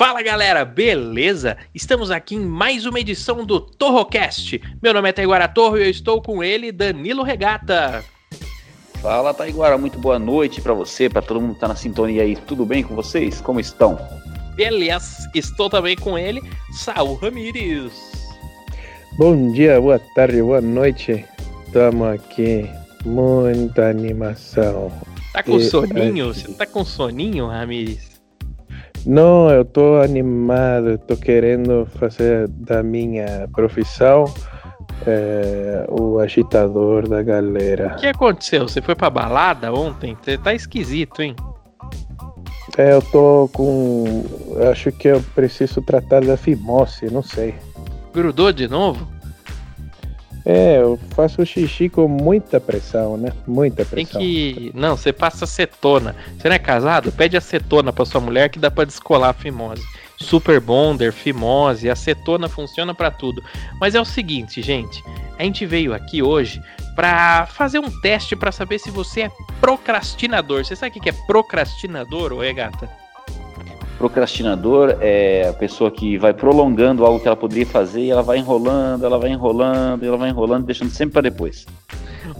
Fala galera, beleza? Estamos aqui em mais uma edição do Torrocast. Meu nome é Taiguara Torro e eu estou com ele, Danilo Regata. Fala Taiguara, muito boa noite para você, para todo mundo que tá na sintonia aí. Tudo bem com vocês? Como estão? Beleza, estou também com ele, Saul Ramires. Bom dia, boa tarde, boa noite. Estamos aqui, muita animação. Tá com e, soninho? Você tá com soninho, Ramires? Não, eu tô animado, tô querendo fazer da minha profissão é, o agitador da galera. O que aconteceu? Você foi pra balada ontem? Você tá esquisito, hein? É, eu tô com. Acho que eu preciso tratar da fimose, não sei. Grudou de novo? É, eu faço xixi com muita pressão, né? Muita pressão. Tem que. Não, você passa acetona. Você não é casado? Pede acetona pra sua mulher que dá pra descolar a fimose. Super Bonder, fimose, acetona funciona para tudo. Mas é o seguinte, gente. A gente veio aqui hoje para fazer um teste para saber se você é procrastinador. Você sabe o que é procrastinador, ô gata? Procrastinador é a pessoa que vai prolongando algo que ela poderia fazer e ela vai enrolando, ela vai enrolando, ela vai enrolando, deixando sempre para depois.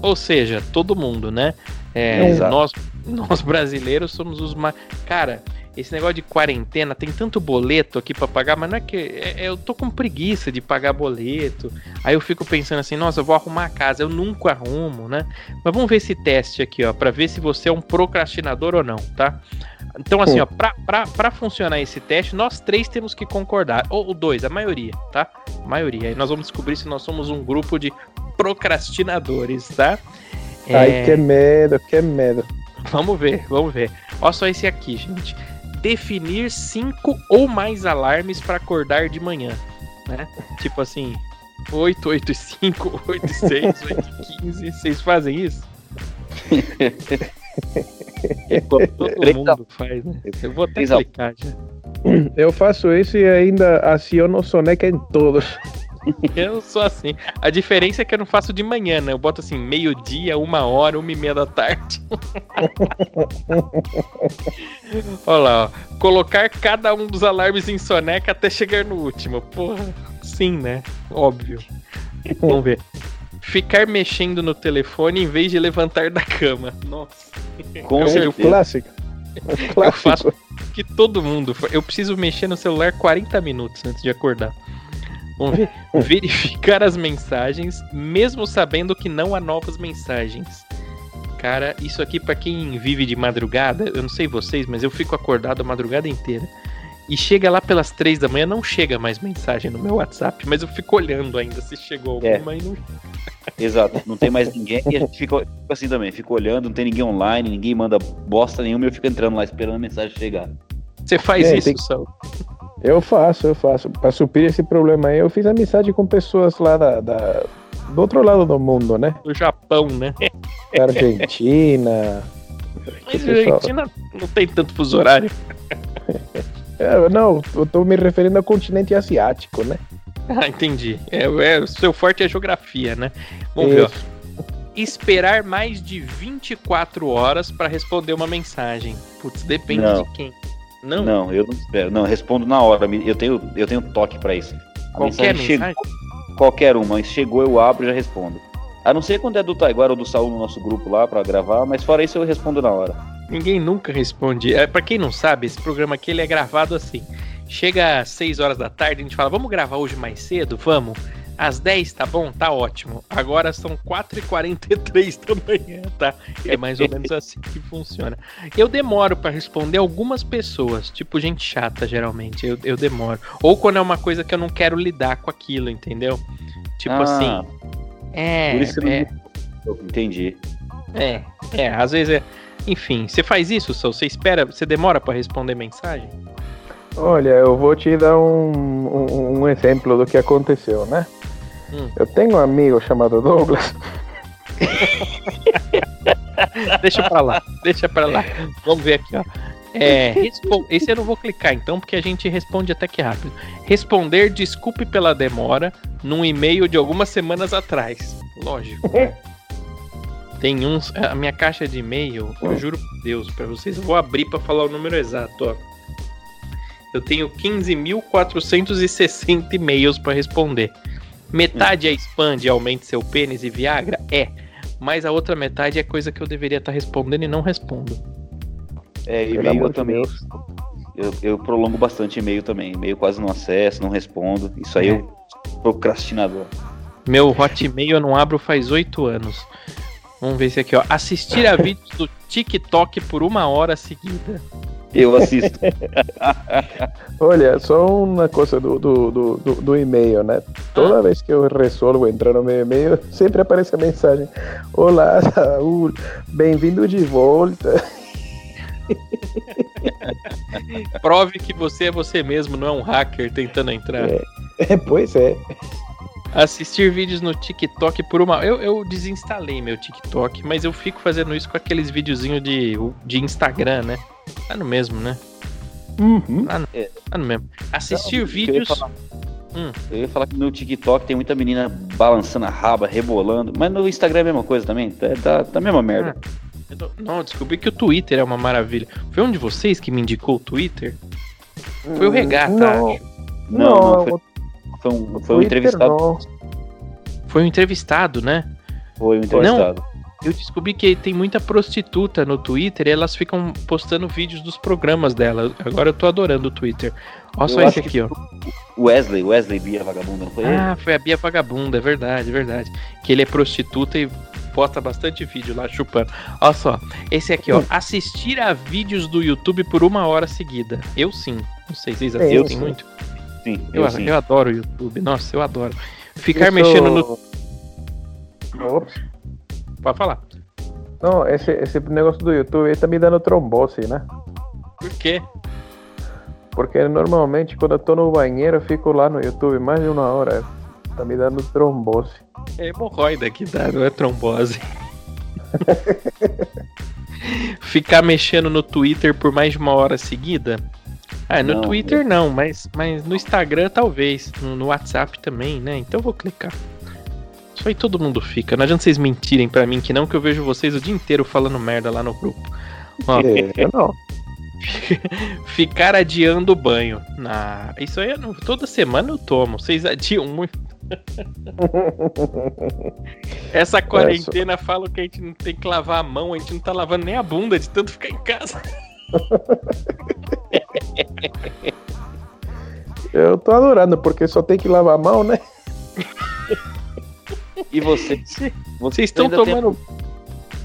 Ou seja, todo mundo, né? É, nós, nós brasileiros somos os mais. Cara, esse negócio de quarentena, tem tanto boleto aqui para pagar, mas não é que. É, é, eu tô com preguiça de pagar boleto. Aí eu fico pensando assim, nossa, eu vou arrumar a casa. Eu nunca arrumo, né? Mas vamos ver esse teste aqui, ó, para ver se você é um procrastinador ou não, tá? Então, assim, ó, pra, pra, pra funcionar esse teste, nós três temos que concordar. Ou dois, a maioria, tá? A maioria. Aí nós vamos descobrir se nós somos um grupo de procrastinadores, tá? Ai, é... que medo, que medo. Vamos ver, vamos ver. Olha só esse aqui, gente. Definir cinco ou mais alarmes para acordar de manhã, né? Tipo assim, 8, 8 e 5, 8 e 6, 8 e 15. Vocês fazem isso? Todo mundo faz, né? Eu vou até clicar já. Eu faço isso e ainda aciono soneca em todos. Eu sou assim. A diferença é que eu não faço de manhã, né? Eu boto assim, meio-dia, uma hora, uma e meia da tarde. Olha lá, ó. Colocar cada um dos alarmes em soneca até chegar no último. Porra, sim, né? Óbvio. Vamos ver. Ficar mexendo no telefone em vez de levantar da cama. Nossa. Com é o clássico. clássico. Eu faço que todo mundo. Eu preciso mexer no celular 40 minutos antes de acordar. Vamos ver. Verificar as mensagens, mesmo sabendo que não há novas mensagens. Cara, isso aqui para quem vive de madrugada, eu não sei vocês, mas eu fico acordado a madrugada inteira. E chega lá pelas três da manhã, não chega mais mensagem no meu WhatsApp, mas eu fico olhando ainda se chegou é. alguma é. e não. Exato, não tem mais ninguém e a gente fica, assim também, fica olhando, não tem ninguém online, ninguém manda bosta nenhuma e eu fico entrando lá esperando a mensagem chegar. Você faz é, isso, tem... Sal? Eu faço, eu faço. Para suprir esse problema aí, eu fiz amizade com pessoas lá da, da, do outro lado do mundo, né? Do Japão, né? Da Argentina. Mas a Argentina não tem tanto fuso horário. É, não, eu tô me referindo ao continente asiático, né? Ah, entendi. É, é, o seu forte é geografia, né? Vamos Isso. ver, ó. Esperar mais de 24 horas para responder uma mensagem. Putz, depende não. de quem. Não? Não, eu não espero. Não, respondo na hora. Eu tenho, eu tenho toque para isso. A Qualquer mensagem, mensagem? Chegou, qualquer uma. Chegou, eu abro e já respondo. A não ser quando é do Taiguara ou do Saul no nosso grupo lá para gravar, mas fora isso eu respondo na hora. Ninguém nunca responde. É, para quem não sabe, esse programa aqui ele é gravado assim. Chega às 6 horas da tarde, a gente fala, vamos gravar hoje mais cedo? Vamos. Às 10, tá bom? Tá ótimo. Agora são 4h43 da manhã, tá? É mais ou menos assim que funciona. Eu demoro para responder algumas pessoas, tipo gente chata, geralmente. Eu, eu demoro. Ou quando é uma coisa que eu não quero lidar com aquilo, entendeu? Tipo ah, assim. É. Por isso é, não... Entendi. É, é, às vezes é. Enfim, você faz isso, Você espera, você demora para responder mensagem? Olha, eu vou te dar um, um, um exemplo do que aconteceu, né? Hum. Eu tenho um amigo chamado Douglas. deixa pra lá, deixa pra lá. Vamos ver aqui, ó. É, esse eu não vou clicar então, porque a gente responde até que rápido. Responder desculpe pela demora num e-mail de algumas semanas atrás. Lógico. Tem uns. A minha caixa de e-mail, eu juro por Deus pra vocês, eu vou abrir pra falar o número exato, ó. Eu tenho 15.460 e-mails para responder. Metade é spam de aumente seu pênis e Viagra? É. Mas a outra metade é coisa que eu deveria estar tá respondendo e não respondo. É, e-mail eu também. Eu, eu, prolongo bastante e-mail também. E-mail quase não acesso, não respondo. Isso aí é. eu procrastinador. Meu Hotmail eu não abro faz oito anos. Vamos ver esse aqui, ó. Assistir a vídeos do TikTok por uma hora seguida. Eu assisto. Olha, só uma coisa do, do, do, do e-mail, né? Toda ah. vez que eu resolvo entrar no meu e-mail, sempre aparece a mensagem: Olá, Saúl, bem-vindo de volta. Prove que você é você mesmo, não é um hacker tentando entrar. É, é pois é. Assistir vídeos no TikTok por uma. Eu, eu desinstalei meu TikTok, mas eu fico fazendo isso com aqueles videozinhos de, de Instagram, né? Tá no mesmo, né? Uhum. Tá, no, tá no mesmo. Assistir Não, vídeos. Eu ia, falar, hum. eu ia falar que no TikTok tem muita menina balançando a raba, rebolando. Mas no Instagram é a mesma coisa também. Tá, tá, tá a mesma merda. Ah, não, descobri que o Twitter é uma maravilha. Foi um de vocês que me indicou o Twitter? Foi o Regata, não. acho. Não, não, foi, foi um, foi um entrevistado. Não. Foi um entrevistado, né? Foi um entrevistado. Não, eu descobri que tem muita prostituta no Twitter e elas ficam postando vídeos dos programas dela. Agora eu tô adorando o Twitter. Olha só esse aqui, ó. Wesley, Wesley Bia Vagabunda, não foi Ah, ele? foi a Bia Vagabunda, é verdade, é verdade. Que ele é prostituta e posta bastante vídeo lá chupando. Olha só, esse aqui, ó. Assistir a vídeos do YouTube por uma hora seguida. Eu sim. Não sei, vocês assistem muito? Sim, eu, eu, sim. eu adoro o YouTube. Nossa, eu adoro. Ficar Isso... mexendo no. Ops. Pode falar. Não, esse, esse negócio do YouTube aí tá me dando trombose, né? Por quê? Porque normalmente quando eu tô no banheiro eu fico lá no YouTube mais de uma hora. Tá me dando trombose. É hemorroida que dá, não é trombose. Ficar mexendo no Twitter por mais de uma hora seguida? Ah, no não, Twitter eu... não, mas, mas no Instagram talvez. No, no WhatsApp também, né? Então eu vou clicar. Isso aí todo mundo fica. Não adianta vocês mentirem para mim que não, que eu vejo vocês o dia inteiro falando merda lá no grupo. Ó, é, não. Ficar adiando o banho. Ah, isso aí não, toda semana eu tomo. Vocês adiam muito. Essa quarentena fala que a gente não tem que lavar a mão, a gente não tá lavando nem a bunda de tanto ficar em casa. Eu tô adorando, porque só tem que lavar a mão, né? E vocês? Vocês estão tomando. Tem,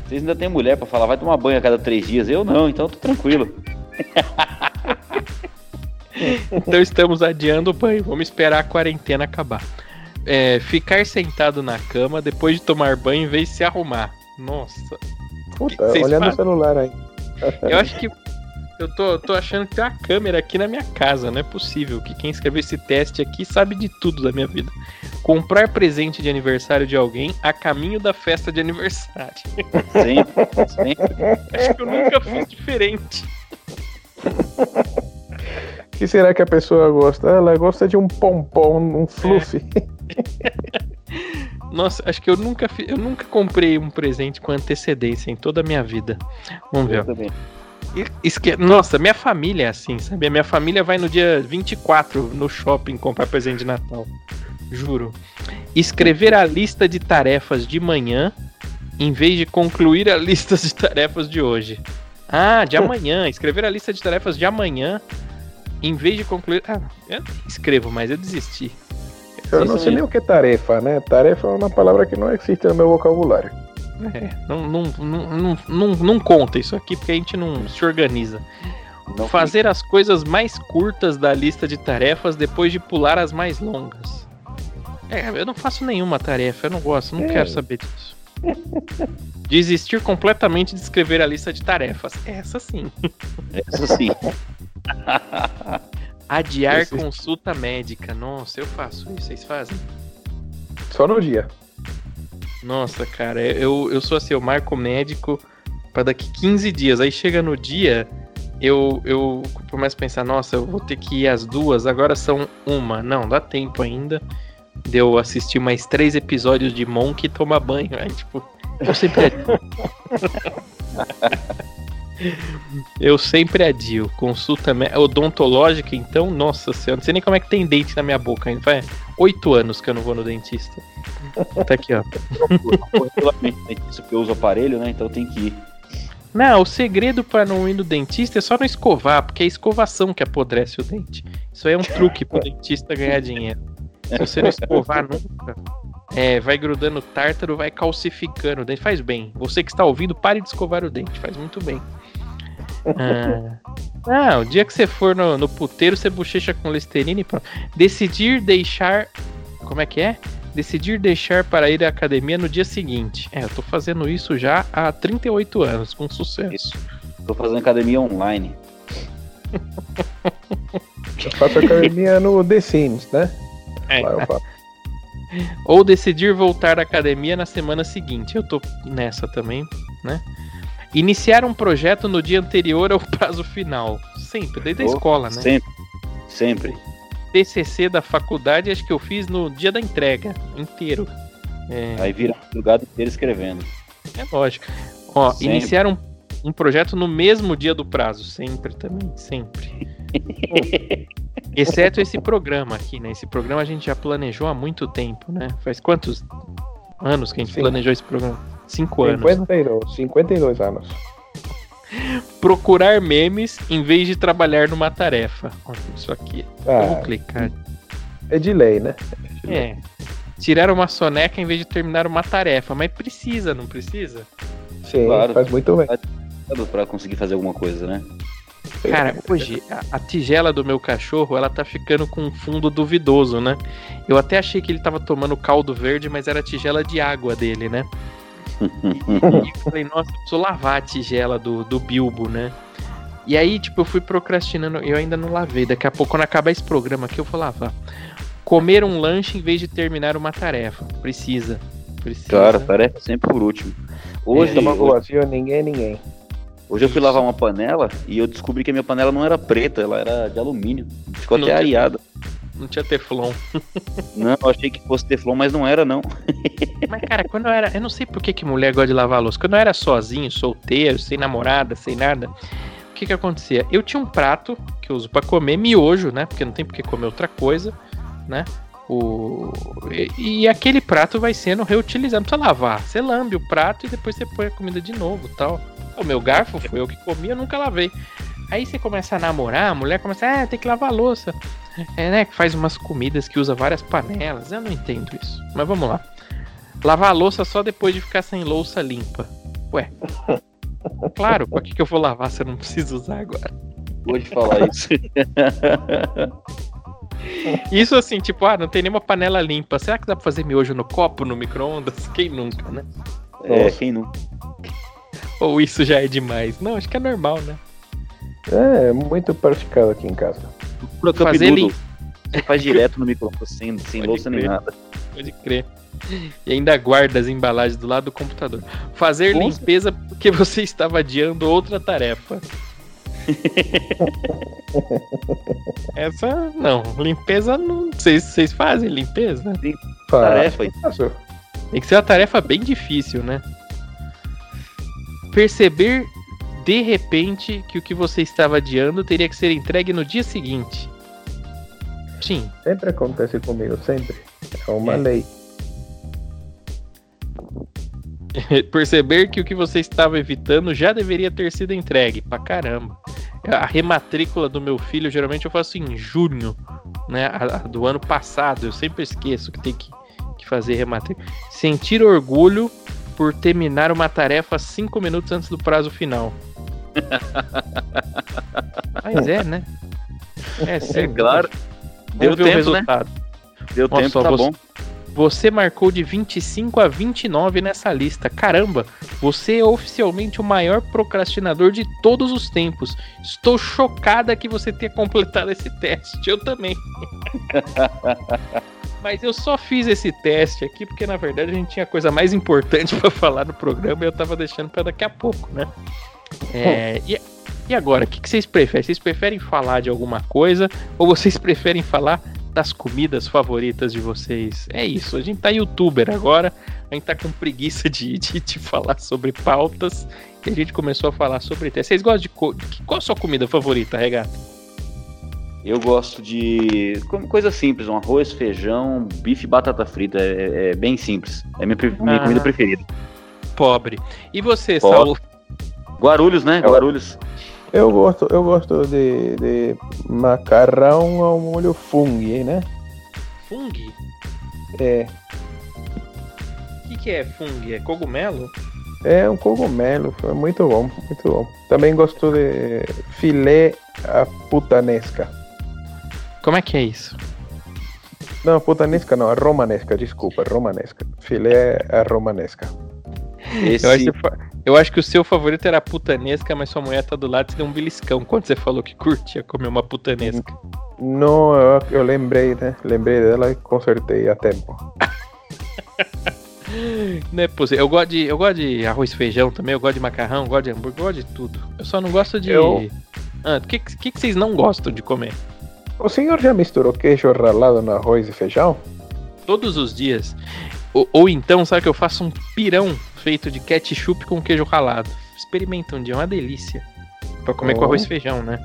vocês ainda tem mulher para falar, vai tomar banho a cada três dias? Eu não, então tô tranquilo. então estamos adiando o banho. Vamos esperar a quarentena acabar. É, ficar sentado na cama depois de tomar banho em vez de se arrumar. Nossa. Puta, olhando o celular aí. Eu acho que eu tô, tô achando que tem uma câmera aqui na minha casa, não é possível que quem escreveu esse teste aqui sabe de tudo da minha vida. Comprar presente de aniversário de alguém a caminho da festa de aniversário. Sempre, sempre. Acho que eu nunca fiz diferente. O que será que a pessoa gosta? Ela gosta de um pompom, um fluff. É. Nossa, acho que eu nunca, eu nunca comprei um presente com antecedência em toda a minha vida. Vamos ver. Eu também. Esque... Nossa, minha família é assim, sabe? Minha família vai no dia 24 no shopping comprar presente de Natal. Juro. Escrever a lista de tarefas de manhã em vez de concluir a lista de tarefas de hoje. Ah, de amanhã. Escrever a lista de tarefas de amanhã em vez de concluir. Ah, eu escrevo, mas eu desisti. Eu não sei nem o que é tarefa, né? Tarefa é uma palavra que não existe no meu vocabulário. É, não, não, não, não, não, conta isso aqui porque a gente não se organiza. Não Fazer as coisas mais curtas da lista de tarefas depois de pular as mais longas. É, eu não faço nenhuma tarefa, eu não gosto, não é. quero saber disso. Desistir completamente de escrever a lista de tarefas. Essa sim. Essa sim. Adiar Esse... consulta médica. Nossa, eu faço isso. Vocês fazem? Só no dia. Nossa, cara, eu, eu sou assim, eu marco médico para daqui 15 dias. Aí chega no dia, eu, eu começo a pensar, nossa, eu vou ter que ir às duas, agora são uma. Não, dá tempo ainda. De eu assistir mais três episódios de Monk e tomar banho. Aí, tipo, eu sempre. Eu sempre adio. Consulta odontológica, então, nossa senhora, não sei nem como é que tem dente na minha boca ainda. Faz oito anos que eu não vou no dentista. Tá aqui, ó. Isso que eu uso aparelho, né? Então tem que ir. Não, o segredo para não ir no dentista é só não escovar, porque é a escovação que apodrece o dente. Isso aí é um truque pro dentista ganhar dinheiro. Se você não escovar nunca, é, vai grudando tártaro, vai calcificando o dente. Faz bem. Você que está ouvindo, pare de escovar o dente. Faz muito bem. Ah, ah o dia que você for no, no puteiro, você bochecha com Listerine e pronto. Decidir deixar. Como é que é? decidir deixar para ir à academia no dia seguinte. É, eu tô fazendo isso já há 38 anos, com sucesso. Tô fazendo academia online. eu faço academia no The Sims, né? É. Ou decidir voltar à academia na semana seguinte. Eu tô nessa também, né? Iniciar um projeto no dia anterior ao prazo final. Sempre, desde a escola, né? Sempre. Sempre. TCC da faculdade, acho que eu fiz no dia da entrega, inteiro. É... Aí vira lugar inteiro escrevendo. É lógico. Ó, sempre. iniciar um, um projeto no mesmo dia do prazo, sempre também, sempre. Exceto esse programa aqui, né? Esse programa a gente já planejou há muito tempo, né? Faz quantos anos que a gente Sim. planejou esse programa? Cinco 52, anos. 52 anos procurar memes em vez de trabalhar numa tarefa. Isso aqui. Ah, eu vou clicar. É de lei, né? É, de é. Tirar uma soneca em vez de terminar uma tarefa. Mas precisa, não precisa? Sim, claro. faz muito bem. Pra conseguir fazer alguma coisa, né? Cara, hoje a, a, tigela do meu cachorro ela tá ficando com um fundo duvidoso, né? Eu até achei que ele tava tomando caldo verde, mas era a tigela de água dele, né? e eu falei, nossa, eu preciso lavar a tigela do, do Bilbo, né? E aí, tipo, eu fui procrastinando, eu ainda não lavei. Daqui a pouco, quando acabar esse programa aqui, eu vou lavar. Comer um lanche em vez de terminar uma tarefa. Precisa. Precisa. Cara, tarefa sempre por último. Hoje, é, hoje, ninguém é ninguém. Hoje eu fui lavar uma panela e eu descobri que a minha panela não era preta, ela era de alumínio. Ficou não até areada. Não tinha Teflon. não, eu achei que fosse Teflon, mas não era, não. mas, cara, quando eu era. Eu não sei por que, que mulher gosta de lavar a louça. Quando eu era sozinho, solteiro, sem namorada, sem nada. O que que acontecia? Eu tinha um prato que eu uso para comer miojo, né? Porque não tem por que comer outra coisa, né? O... E, e, aquele prato vai sendo reutilizado. Não precisa lavar. Você lambe o prato e depois você põe a comida de novo tal. O meu garfo foi eu que comi, eu nunca lavei. Aí você começa a namorar, a mulher começa, ah, tem que lavar a louça. É, né? Que faz umas comidas que usa várias panelas. Eu não entendo isso. Mas vamos lá. Lavar a louça só depois de ficar sem louça limpa. Ué. Claro, pra que, que eu vou lavar se eu não preciso usar agora? Vou te falar isso. Isso assim, tipo, ah, não tem nenhuma panela limpa. Será que dá pra fazer miojo no copo, no micro-ondas? Quem nunca, né? É, quem nunca. Ou isso já é demais? Não, acho que é normal, né? É, muito praticado aqui em casa. Pro fazer lim... Você faz direto no microfone, sem, sem louça crer. nem nada. Pode crer. E ainda guarda as embalagens do lado do computador. Fazer Nossa. limpeza porque você estava adiando outra tarefa. Essa não, limpeza não. Vocês, vocês fazem limpeza? Sim, tarefa. Tem que ser uma tarefa bem difícil, né? Perceber de repente que o que você estava adiando teria que ser entregue no dia seguinte. Sim. Sempre acontece comigo, sempre. É uma é. lei. Perceber que o que você estava evitando já deveria ter sido entregue. Pra caramba. A rematrícula do meu filho, geralmente eu faço em junho, né? A, a do ano passado. Eu sempre esqueço que tem que, que fazer rematrícula. Sentir orgulho por terminar uma tarefa cinco minutos antes do prazo final. Mas é, né? É, sim, é claro. Deu tempo, né? Deu Nossa, tempo, tá você, bom. Você marcou de 25 a 29 nessa lista. Caramba, você é oficialmente o maior procrastinador de todos os tempos. Estou chocada que você tenha completado esse teste. Eu também. Mas eu só fiz esse teste aqui porque na verdade a gente tinha coisa mais importante para falar no programa e eu tava deixando para daqui a pouco, né? É, e, e agora, o que, que vocês preferem? Vocês preferem falar de alguma coisa ou vocês preferem falar das comidas favoritas de vocês? É isso, a gente tá youtuber agora, a gente tá com preguiça de, de, de falar sobre pautas, que a gente começou a falar sobre teste. Vocês gostam de. Co... Qual a sua comida favorita, Regata? Eu gosto de coisa simples, um arroz, feijão, bife e batata frita. É, é bem simples. É minha, minha ah, comida preferida. Pobre. E você, pobre. Saul? Guarulhos, né? Guarulhos. Eu gosto, eu gosto de, de macarrão ao molho fungo, né? Fungo? É. O que, que é fungo? É cogumelo? É um cogumelo, foi muito bom, muito bom. Também gosto de filé a putanesca. Como é que é isso? Não, putanesca não, a romanesca, desculpa, romanesca. Filé a romanesca. Esse... Eu, acho, eu acho que o seu favorito era a putanesca, mas sua mulher tá do lado e deu um beliscão quando você falou que curtia comer uma putanesca. Não, eu, eu lembrei, né? Lembrei dela e consertei a tempo. Não é possível. Eu gosto, de, eu gosto de arroz e feijão também, eu gosto de macarrão, eu gosto de hambúrguer, eu gosto de tudo. Eu só não gosto de. O ah, que, que, que vocês não gostam de comer? O senhor já misturou queijo ralado no arroz e feijão? Todos os dias. Ou, ou então, sabe que eu faço um pirão feito de ketchup com queijo ralado. Experimenta um dia, é uma delícia. Pra comer oh. com arroz e feijão, né?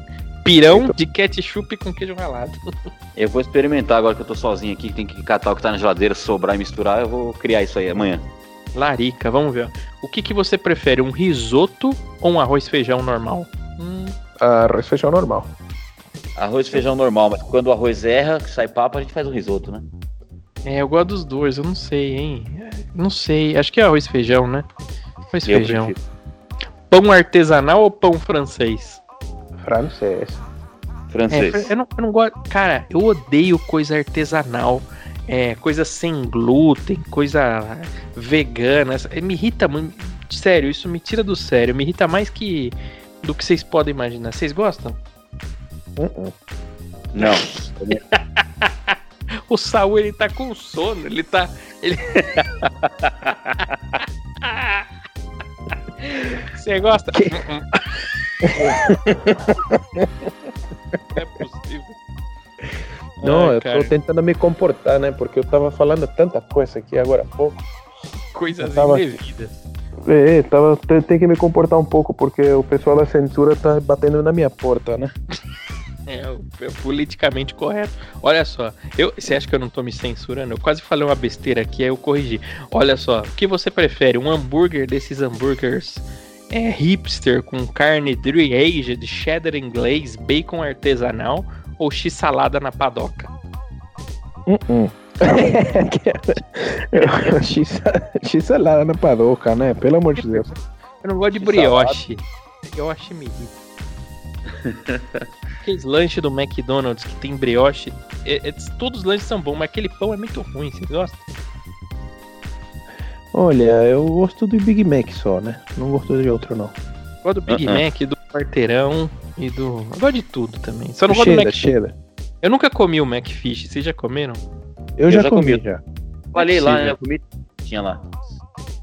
Pirão então... de ketchup com queijo ralado. Eu vou experimentar agora que eu tô sozinho aqui, tem que catar o que tá na geladeira, sobrar e misturar, eu vou criar isso aí amanhã. Larica, vamos ver. O que, que você prefere, um risoto ou um arroz e feijão normal? Hum. Arroz e feijão normal. Arroz e feijão normal, mas quando o arroz erra, sai papo, a gente faz um risoto, né? É, eu gosto dos dois, eu não sei, hein? Não sei, acho que é arroz e feijão, né? Arroz e feijão. Prefiro. Pão artesanal ou pão francês? Francês. Francês. É, eu, não, eu não gosto. Cara, eu odeio coisa artesanal. É, coisa sem glúten, coisa vegana. Me irrita muito. Sério, isso me tira do sério. Me irrita mais que do que vocês podem imaginar. Vocês gostam? Uh -uh. Não. o Saul ele tá com sono, ele tá. Ele... Você gosta? Que... é possível. Não, Ai, eu cara. tô tentando me comportar, né? Porque eu tava falando tanta coisa aqui agora há pouco. Coisas tava... indevidas. É, tava, tem que me comportar um pouco, porque o pessoal da censura tá batendo na minha porta, né? É, é politicamente correto. Olha só, eu, você acha que eu não tô me censurando? Eu quase falei uma besteira aqui, aí eu corrigi. Olha só, o que você prefere? Um hambúrguer desses hambúrguers é, hipster com carne dry-aged, cheddar inglês, bacon artesanal ou x-salada na padoca? Uh -uh. X-salada na padoca, né? Pelo amor de Deus. Eu não gosto de brioche. Brioche me irrita. Aqueles lanches do McDonald's que tem brioche, é, é, todos os lanches são bons, mas aquele pão é muito ruim, você gosta? Olha, eu gosto do Big Mac só, né? Não gosto de outro, não. Eu gosto do Big uh -uh. Mac, do quarteirão e do. Eu gosto de tudo também. Só não gosto do Mac. Cheddar. Eu nunca comi o McFish, vocês já comeram? Eu, eu já, já, comi, já. Falei lá, né? Eu comi, tinha lá.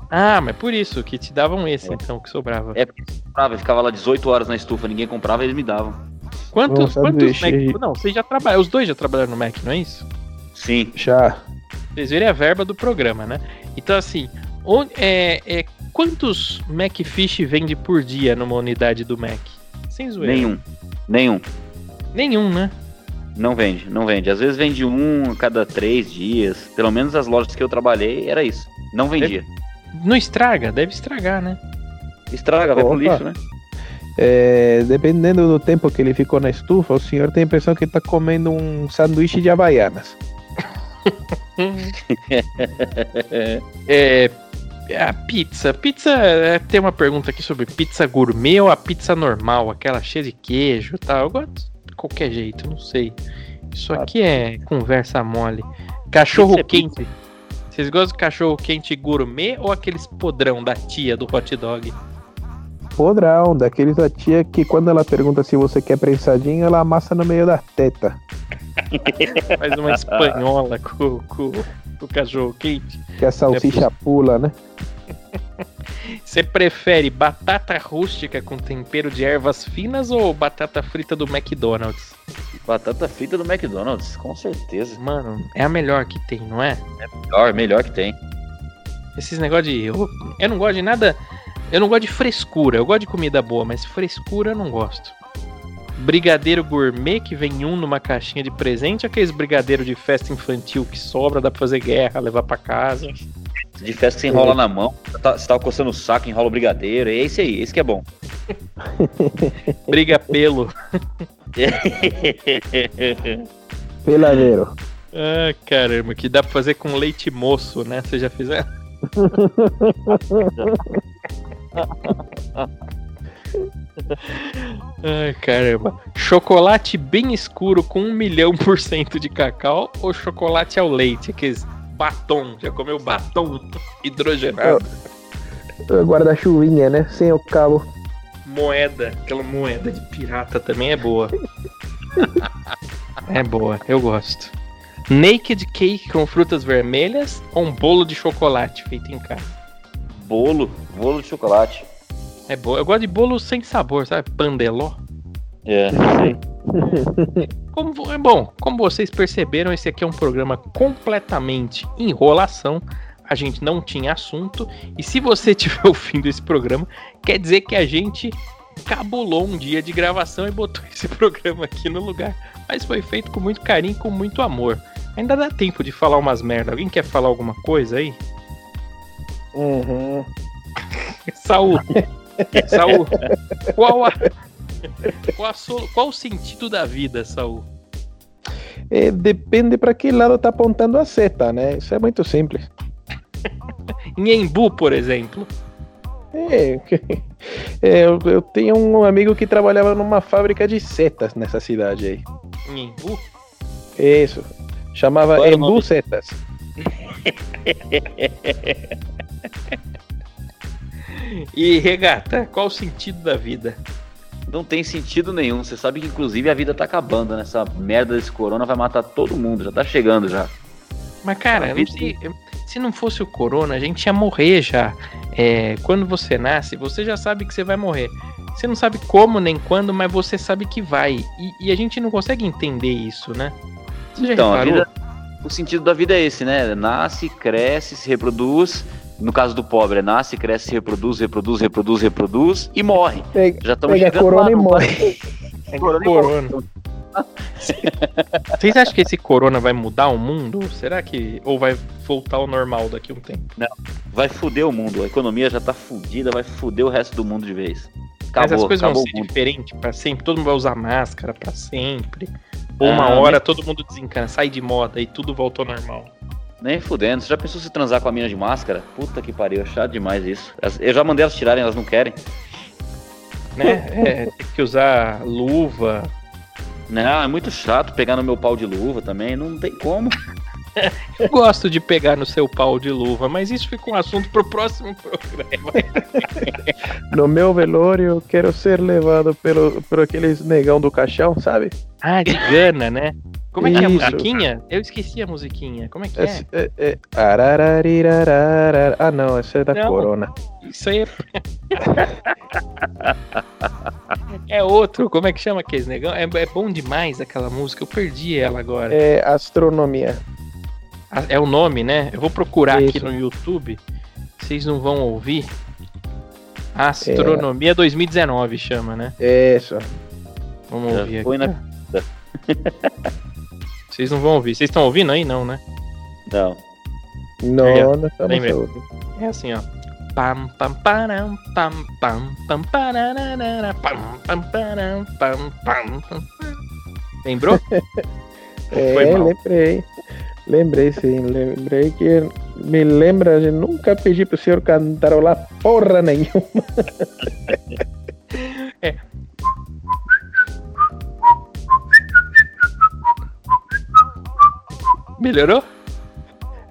Ah, mas por isso, que te davam esse, é. então, que sobrava. É, porque sobrava, ficava lá 18 horas na estufa, ninguém comprava, eles me davam. Quantos, quantos Mac... Não, vocês já trabalham, os dois já trabalharam no Mac, não é isso? Sim. Já. Vocês verem a verba do programa, né? Então, assim, onde, é, é, quantos Macfish vende por dia numa unidade do Mac? Sem zoeira. Nenhum. Nenhum. Nenhum, né? Não vende, não vende. Às vezes vende um a cada três dias. Pelo menos as lojas que eu trabalhei era isso. Não vendia. Deve... Não estraga? Deve estragar, né? Estraga, vai pro lixo, né? É, dependendo do tempo que ele ficou na estufa, o senhor tem a impressão que está comendo um sanduíche de havaianas. é, a pizza. Pizza. É, tem uma pergunta aqui sobre pizza gourmet ou a pizza normal, aquela cheia de queijo e tal. Eu gosto de qualquer jeito, não sei. Isso aqui é conversa mole. Cachorro quente. Vocês gostam de cachorro quente gourmet ou aqueles podrão da tia do hot dog? Podrão, daqueles da tia que quando ela pergunta se você quer prensadinho, ela amassa no meio da teta. Faz uma espanhola com, com, com o cachorro quente. Que a salsicha é pula, né? Você prefere batata rústica com tempero de ervas finas ou batata frita do McDonald's? Batata frita do McDonald's, com certeza. Mano, é a melhor que tem, não é? É melhor, melhor que tem. Esses negócios de. Eu, eu não gosto de nada Eu não gosto de frescura. Eu gosto de comida boa, mas frescura eu não gosto. Brigadeiro gourmet que vem um numa caixinha de presente, aqueles brigadeiro de festa infantil que sobra, dá pra fazer guerra, levar para casa. De festa que você enrola é. na mão, você tá, você tá coçando o saco, enrola o brigadeiro, é esse aí, esse que é bom. Briga pelo. Peladeiro. Ah, caramba, que dá pra fazer com leite moço, né? Você já fizeram? Ai, caramba. Chocolate bem escuro com um milhão por cento de cacau ou chocolate ao leite? Aqueles batom. Já comeu batom hidrogenado? Guarda-chuvinha, né? Sem o cabo. Moeda. Aquela moeda de pirata também é boa. é boa, eu gosto. Naked cake com frutas vermelhas ou um bolo de chocolate feito em casa? Bolo, bolo de chocolate. É boa. Eu gosto de bolo sem sabor, sabe? Pandeló. É, sim. Como, é bom, como vocês perceberam, esse aqui é um programa completamente enrolação. A gente não tinha assunto. E se você tiver ouvindo esse programa, quer dizer que a gente cabulou um dia de gravação e botou esse programa aqui no lugar. Mas foi feito com muito carinho e com muito amor. Ainda dá tempo de falar umas merda. Alguém quer falar alguma coisa aí? Uhum. Saúl. Saúl. Qual, a, qual, a, qual o sentido da vida, Saúl? É, depende para que lado tá apontando a seta, né? Isso é muito simples. em Embu, por exemplo. É, é eu, eu, tenho um amigo que trabalhava numa fábrica de setas nessa cidade aí. Em Embu? Isso. Chamava Embu Setas. e regata, qual o sentido da vida? Não tem sentido nenhum. Você sabe que inclusive a vida tá acabando, né? Essa merda desse corona vai matar todo mundo, já tá chegando já. Mas cara, não se, se não fosse o corona, a gente ia morrer já. É, quando você nasce, você já sabe que você vai morrer. Você não sabe como nem quando, mas você sabe que vai. E, e a gente não consegue entender isso, né? Você então, a vida, o sentido da vida é esse, né? Nasce, cresce, se reproduz. No caso do pobre, é nasce, cresce, reproduz, reproduz, reproduz, reproduz e morre. Pega, Já estamos chegando corona lá, e morre. É corona, corona. Vocês acham que esse corona vai mudar o mundo? Será que. Ou vai voltar ao normal daqui a um tempo? Não, vai fuder o mundo. A economia já tá fudida, vai fuder o resto do mundo de vez. Acabou, Mas as coisas vão ser diferentes pra sempre. Todo mundo vai usar máscara pra sempre. Ou uma ah, hora todo mundo desencana, sai de moda e tudo voltou ao normal. Nem fudendo. Você já pensou se transar com a mina de máscara? Puta que pariu, é chato demais isso. Eu já mandei elas tirarem, elas não querem. Né? É, tem que usar luva. Não, é muito chato pegar no meu pau de luva também, não tem como. Eu gosto de pegar no seu pau de luva, mas isso fica um assunto pro próximo programa. No meu velório, eu quero ser levado pelo, por aqueles negão do caixão, sabe? Ah, de Gana, né? Como é que é a musiquinha? Eu esqueci a musiquinha. Como é que é? é, é, é ah, não, essa é da não, Corona. Isso aí é. é outro. Como é que chama aqueles negão? É, é bom demais aquela música. Eu perdi ela agora. É Astronomia. É o nome, né? Eu vou procurar Isso. aqui no YouTube. Vocês não vão ouvir. Astronomia é. 2019 chama, né? Isso. Vamos Já ouvir foi aqui. Na... Vocês não vão ouvir. Vocês estão ouvindo aí? Não, né? Não. Não, é, não estamos ouvindo. É assim, ó. Pam pam param pam pam pam pararara pam pam param pam pam pam. Lembrou? é, lembrei. Lembrei sim, lembrei que me lembra de nunca pedi pro senhor cantarolar porra nenhuma. é. Melhorou?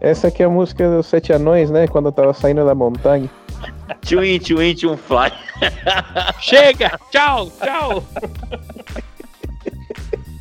Essa aqui é a música dos Sete Anões, né? Quando eu tava saindo da montanha. Twin, twin, twin, fly. Chega! Tchau, tchau!